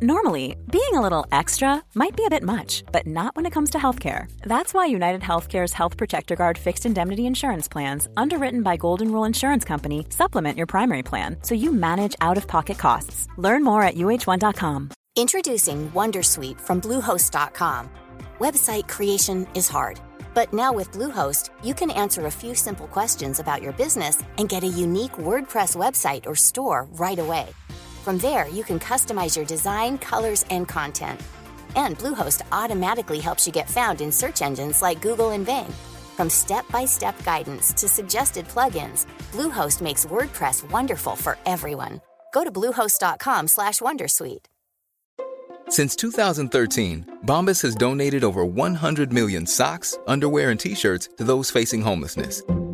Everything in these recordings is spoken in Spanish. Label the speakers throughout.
Speaker 1: Normally, being a little extra might be a bit much, but not when it comes to healthcare. That's why United Healthcare's Health Protector Guard fixed indemnity insurance plans, underwritten by Golden Rule Insurance Company, supplement your primary plan so you manage out of pocket costs. Learn more at uh1.com.
Speaker 2: Introducing Wondersuite from Bluehost.com. Website creation is hard, but now with Bluehost, you can answer a few simple questions about your business and get a unique WordPress website or store right away. From there, you can customize your design, colors, and content. And Bluehost automatically helps you get found in search engines like Google and Bing. From step-by-step guidance to suggested plugins, Bluehost makes WordPress wonderful for everyone. Go to bluehost.com/wondersuite.
Speaker 3: Since 2013, Bombas has donated over 100 million socks, underwear, and t-shirts to those facing homelessness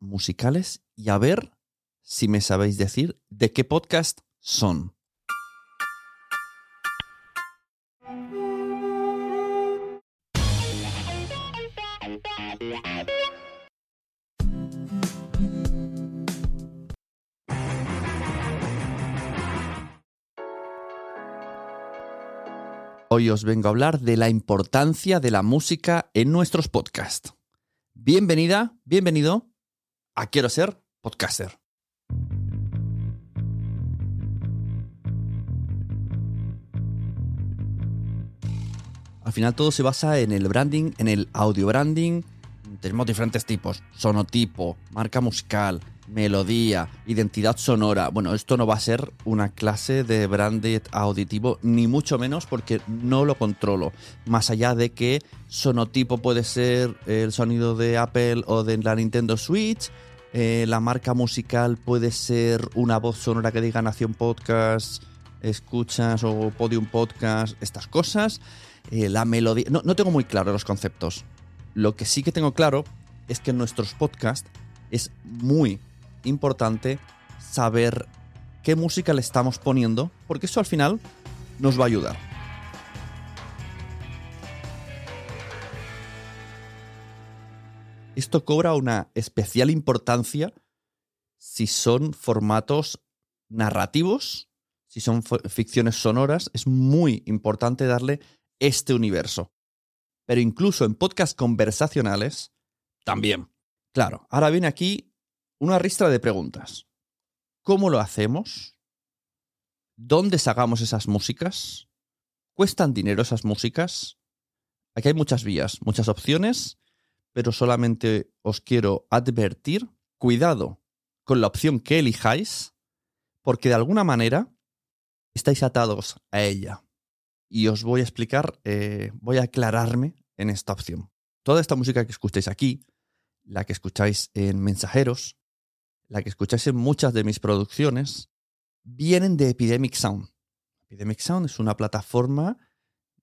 Speaker 4: musicales y a ver si me sabéis decir de qué podcast son. Hoy os vengo a hablar de la importancia de la música en nuestros podcasts. Bienvenida, bienvenido a Quiero ser podcaster. Al final todo se basa en el branding, en el audio branding. Tenemos diferentes tipos, sonotipo, marca musical, melodía, identidad sonora. Bueno, esto no va a ser una clase de branded auditivo, ni mucho menos porque no lo controlo. Más allá de que sonotipo puede ser el sonido de Apple o de la Nintendo Switch, eh, la marca musical puede ser una voz sonora que diga Nación Podcast, escuchas o Podium Podcast, estas cosas. Eh, la melodía. No, no tengo muy claro los conceptos. Lo que sí que tengo claro es que en nuestros podcasts es muy importante saber qué música le estamos poniendo, porque eso al final nos va a ayudar. Esto cobra una especial importancia si son formatos narrativos, si son ficciones sonoras, es muy importante darle este universo. Pero incluso en podcasts conversacionales, también. Claro, ahora viene aquí una ristra de preguntas. ¿Cómo lo hacemos? ¿Dónde sacamos esas músicas? ¿Cuestan dinero esas músicas? Aquí hay muchas vías, muchas opciones pero solamente os quiero advertir, cuidado con la opción que elijáis, porque de alguna manera estáis atados a ella. Y os voy a explicar, eh, voy a aclararme en esta opción. Toda esta música que escucháis aquí, la que escucháis en mensajeros, la que escucháis en muchas de mis producciones, vienen de Epidemic Sound. Epidemic Sound es una plataforma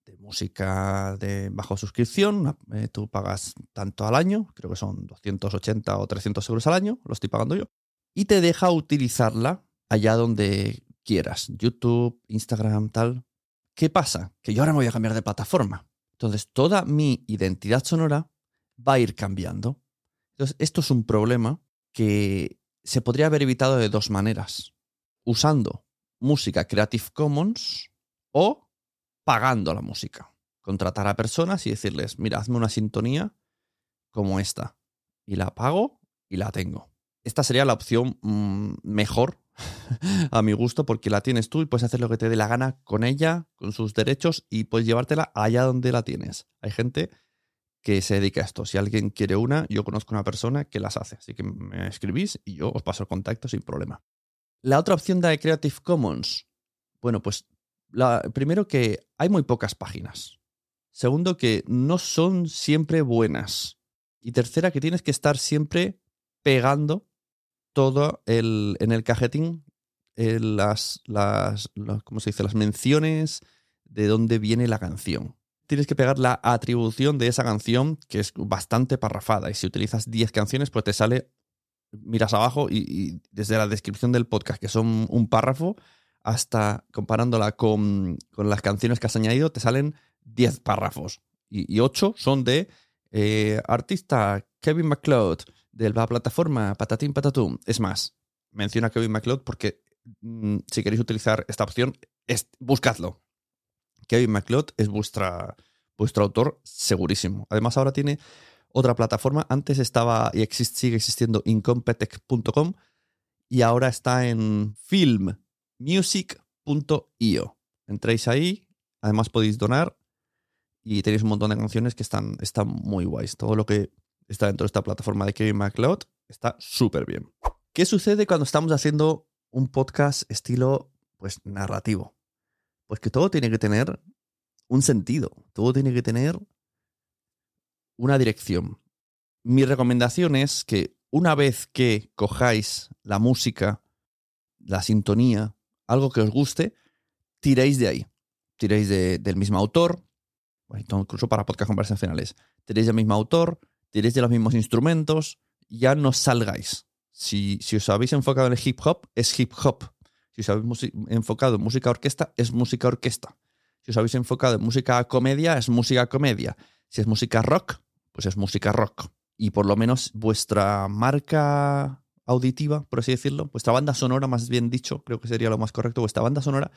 Speaker 4: de música de bajo suscripción. Eh, tú pagas tanto al año, creo que son 280 o 300 euros al año, lo estoy pagando yo. Y te deja utilizarla allá donde quieras, YouTube, Instagram, tal. ¿Qué pasa? Que yo ahora me voy a cambiar de plataforma. Entonces, toda mi identidad sonora va a ir cambiando. Entonces, esto es un problema que se podría haber evitado de dos maneras. Usando música Creative Commons o pagando la música. Contratar a personas y decirles, mira, hazme una sintonía como esta. Y la pago y la tengo. Esta sería la opción mm, mejor a mi gusto porque la tienes tú y puedes hacer lo que te dé la gana con ella, con sus derechos y puedes llevártela allá donde la tienes. Hay gente que se dedica a esto. Si alguien quiere una, yo conozco una persona que las hace. Así que me escribís y yo os paso el contacto sin problema. La otra opción de Creative Commons. Bueno, pues primero que hay muy pocas páginas. Segundo que no son siempre buenas. Y tercera que tienes que estar siempre pegando todo el, en el cajetín las, las, ¿cómo se dice? las menciones de dónde viene la canción. Tienes que pegar la atribución de esa canción, que es bastante parrafada. Y si utilizas 10 canciones, pues te sale, miras abajo y desde la descripción del podcast, que son un párrafo, hasta comparándola con, con las canciones que has añadido, te salen 10 párrafos. Y, y 8 son de eh, artista Kevin MacLeod, de la plataforma Patatín Patatum. Es más, menciona Kevin MacLeod porque mm, si queréis utilizar esta opción, es, buscadlo. Kevin MacLeod es vuestra, vuestro autor segurísimo. Además, ahora tiene otra plataforma. Antes estaba y existe, sigue existiendo incompetech.com y ahora está en filmmusic.io. Entréis ahí, además podéis donar y tenéis un montón de canciones que están, están muy guays. Todo lo que está dentro de esta plataforma de Kevin MacLeod está súper bien. ¿Qué sucede cuando estamos haciendo un podcast estilo pues narrativo? Pues que todo tiene que tener un sentido, todo tiene que tener una dirección. Mi recomendación es que una vez que cojáis la música, la sintonía, algo que os guste, tiréis de ahí. Tiréis de, del mismo autor, incluso para podcast conversacionales. Tiréis del mismo autor, tiréis de los mismos instrumentos, ya no salgáis. Si, si os habéis enfocado en el hip hop, es hip hop. Si os habéis enfocado en música orquesta, es música orquesta. Si os habéis enfocado en música comedia, es música comedia. Si es música rock, pues es música rock. Y por lo menos vuestra marca auditiva, por así decirlo, vuestra banda sonora, más bien dicho, creo que sería lo más correcto, vuestra banda sonora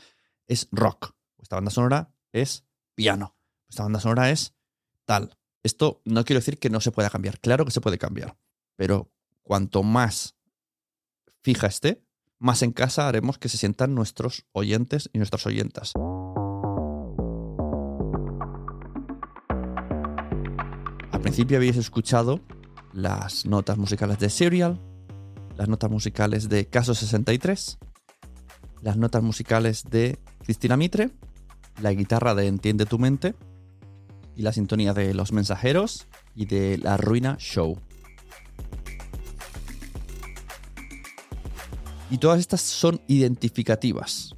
Speaker 4: es rock. Vuestra banda sonora es piano. Vuestra banda sonora es tal. Esto no quiero decir que no se pueda cambiar. Claro que se puede cambiar. Pero cuanto más fija esté, más en casa haremos que se sientan nuestros oyentes y nuestras oyentas. Al principio habéis escuchado las notas musicales de Serial, las notas musicales de Caso 63, las notas musicales de Cristina Mitre, la guitarra de Entiende tu mente y la sintonía de Los Mensajeros y de La Ruina Show. Y todas estas son identificativas.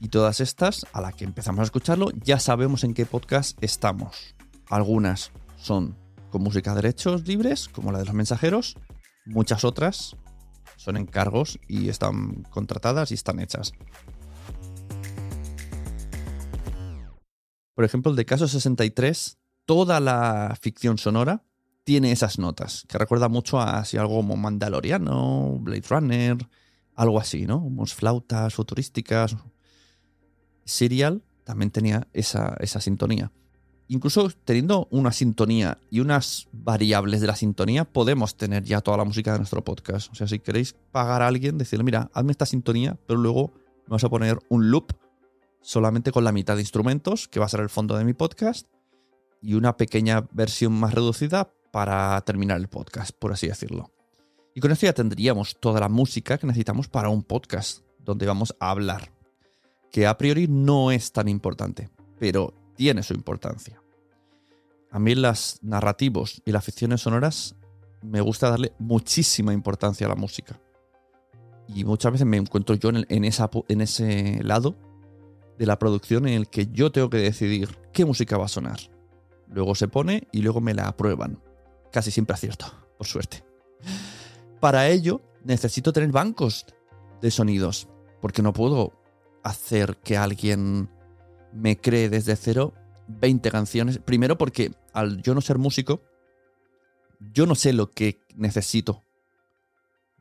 Speaker 4: Y todas estas, a la que empezamos a escucharlo, ya sabemos en qué podcast estamos. Algunas son con música de derechos libres, como la de los mensajeros. Muchas otras son encargos y están contratadas y están hechas. Por ejemplo, el de Caso 63, toda la ficción sonora tiene esas notas, que recuerda mucho a algo como Mandaloriano, Blade Runner, algo así, ¿no? Unos flautas futurísticas. Serial también tenía esa, esa sintonía. Incluso teniendo una sintonía y unas variables de la sintonía, podemos tener ya toda la música de nuestro podcast. O sea, si queréis pagar a alguien, decirle, mira, hazme esta sintonía, pero luego vamos a poner un loop solamente con la mitad de instrumentos, que va a ser el fondo de mi podcast, y una pequeña versión más reducida para terminar el podcast, por así decirlo. Y con esto ya tendríamos toda la música que necesitamos para un podcast, donde vamos a hablar, que a priori no es tan importante, pero tiene su importancia. A mí las narrativos y las ficciones sonoras me gusta darle muchísima importancia a la música. Y muchas veces me encuentro yo en, en ese lado de la producción en el que yo tengo que decidir qué música va a sonar. Luego se pone y luego me la aprueban. Casi siempre acierto, por suerte. Para ello necesito tener bancos de sonidos, porque no puedo hacer que alguien me cree desde cero 20 canciones. Primero porque al yo no ser músico, yo no sé lo que necesito.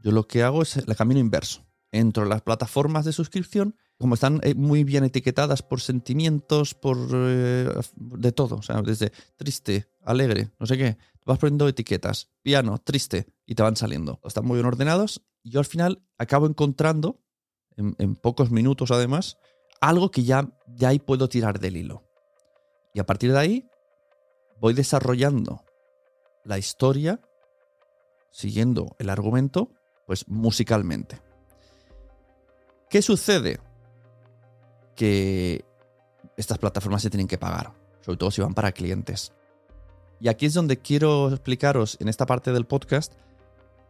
Speaker 4: Yo lo que hago es el camino inverso. Entro en las plataformas de suscripción como están eh, muy bien etiquetadas por sentimientos, por eh, de todo, o sea, desde triste, alegre, no sé qué, vas poniendo etiquetas, piano, triste, y te van saliendo. Están muy bien ordenados y yo al final acabo encontrando, en, pocos minutos además, algo que ya, ya ahí puedo tirar del hilo. Y a partir de ahí voy desarrollando la historia, siguiendo el argumento, pues musicalmente. ¿Qué sucede? que estas plataformas se tienen que pagar, sobre todo si van para clientes. Y aquí es donde quiero explicaros en esta parte del podcast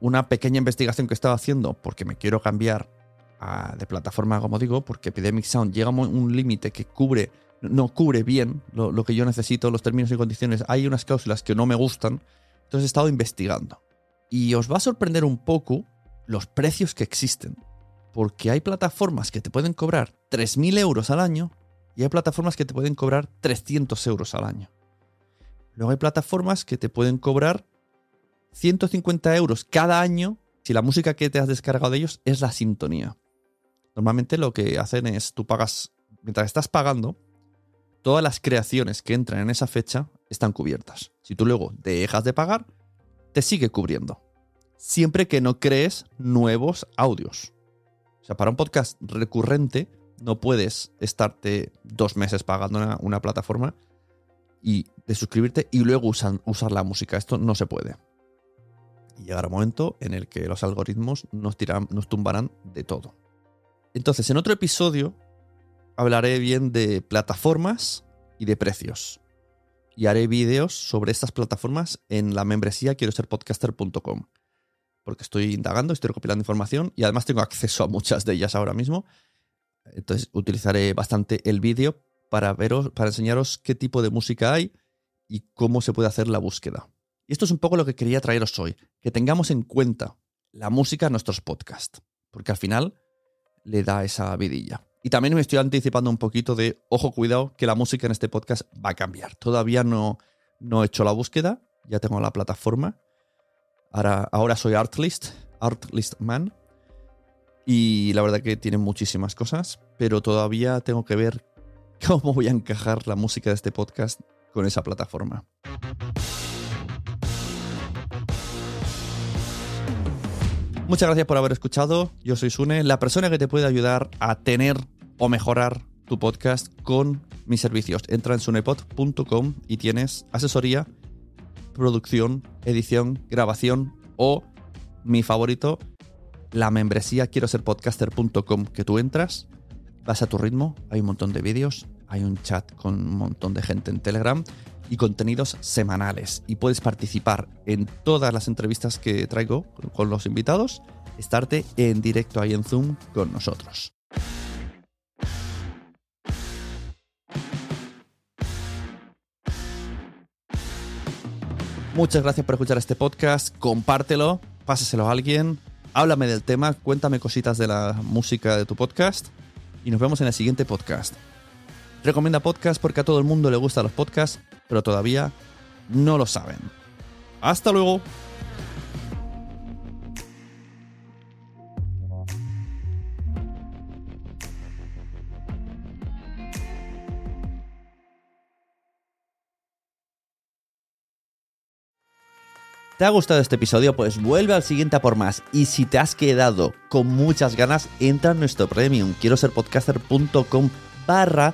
Speaker 4: una pequeña investigación que he estado haciendo porque me quiero cambiar de plataforma, como digo, porque Epidemic Sound llega a un límite que cubre no cubre bien lo, lo, que yo necesito, los términos y condiciones. Hay unas cláusulas que no me gustan. Entonces he estado investigando. Y os va a sorprender un poco los precios que existen. Porque hay plataformas que te pueden cobrar 3.000 euros al año y hay plataformas que te pueden cobrar 300 euros al año. Luego hay plataformas que te pueden cobrar 150 euros cada año si la música que te has descargado de ellos es la sintonía. Normalmente lo que hacen es tú pagas, mientras estás pagando, todas las creaciones que entran en esa fecha están cubiertas. Si tú luego dejas de pagar, te sigue cubriendo. Siempre que no crees nuevos audios. O sea, para un podcast recurrente no puedes estarte dos meses pagando una, plataforma y de suscribirte y luego usar la música. Esto no se puede. Y llegará un momento en el que los algoritmos nos, nos tumbarán de todo. Entonces, en otro episodio hablaré bien de plataformas y de precios. Y haré vídeos sobre estas plataformas en la membresía quiero ser podcaster.com. Porque estoy indagando, estoy recopilando información y además tengo acceso a muchas de ellas ahora mismo. Entonces utilizaré bastante el vídeo para, veros, para enseñaros qué tipo de música hay y cómo se puede hacer la búsqueda. Y esto es un poco lo que quería traeros hoy, que tengamos en cuenta la música en nuestros podcasts, porque al final le da esa vidilla. Y también me estoy anticipando un poquito de, ojo, cuidado, que la música en este podcast va a cambiar. Todavía no, no he hecho la búsqueda, ya tengo la plataforma. Ahora, ahora soy Artlist, Artlist Man. Y la verdad que tiene muchísimas cosas, pero todavía tengo que ver cómo voy a encajar la música de este podcast con esa plataforma. Muchas gracias por haber escuchado. Yo soy Sune, la persona que te puede ayudar a tener o mejorar tu podcast con mis servicios. Entra en sunepod.com y tienes asesoría, producción, edición, grabación o mi favorito, la membresía quiero ser podcaster.com que tú entras vas a tu ritmo, hay un montón de vídeos, hay un chat con un montón de gente en Telegram y contenidos semanales. Y puedes participar en todas las entrevistas que traigo con los invitados, estarte en directo ahí en Zoom con nosotros. Muchas gracias por escuchar este podcast, compártelo, pásaselo a alguien, háblame del tema, cuéntame cositas de la música de tu podcast y nos vemos en el siguiente podcast. Recomienda podcast porque a todo el mundo le gustan los podcasts, pero todavía no lo saben. Hasta luego. ¿Te ha gustado este episodio? Pues vuelve al siguiente a por más. Y si te has quedado con muchas ganas, entra en nuestro premium. Quiero ser podcaster.com barra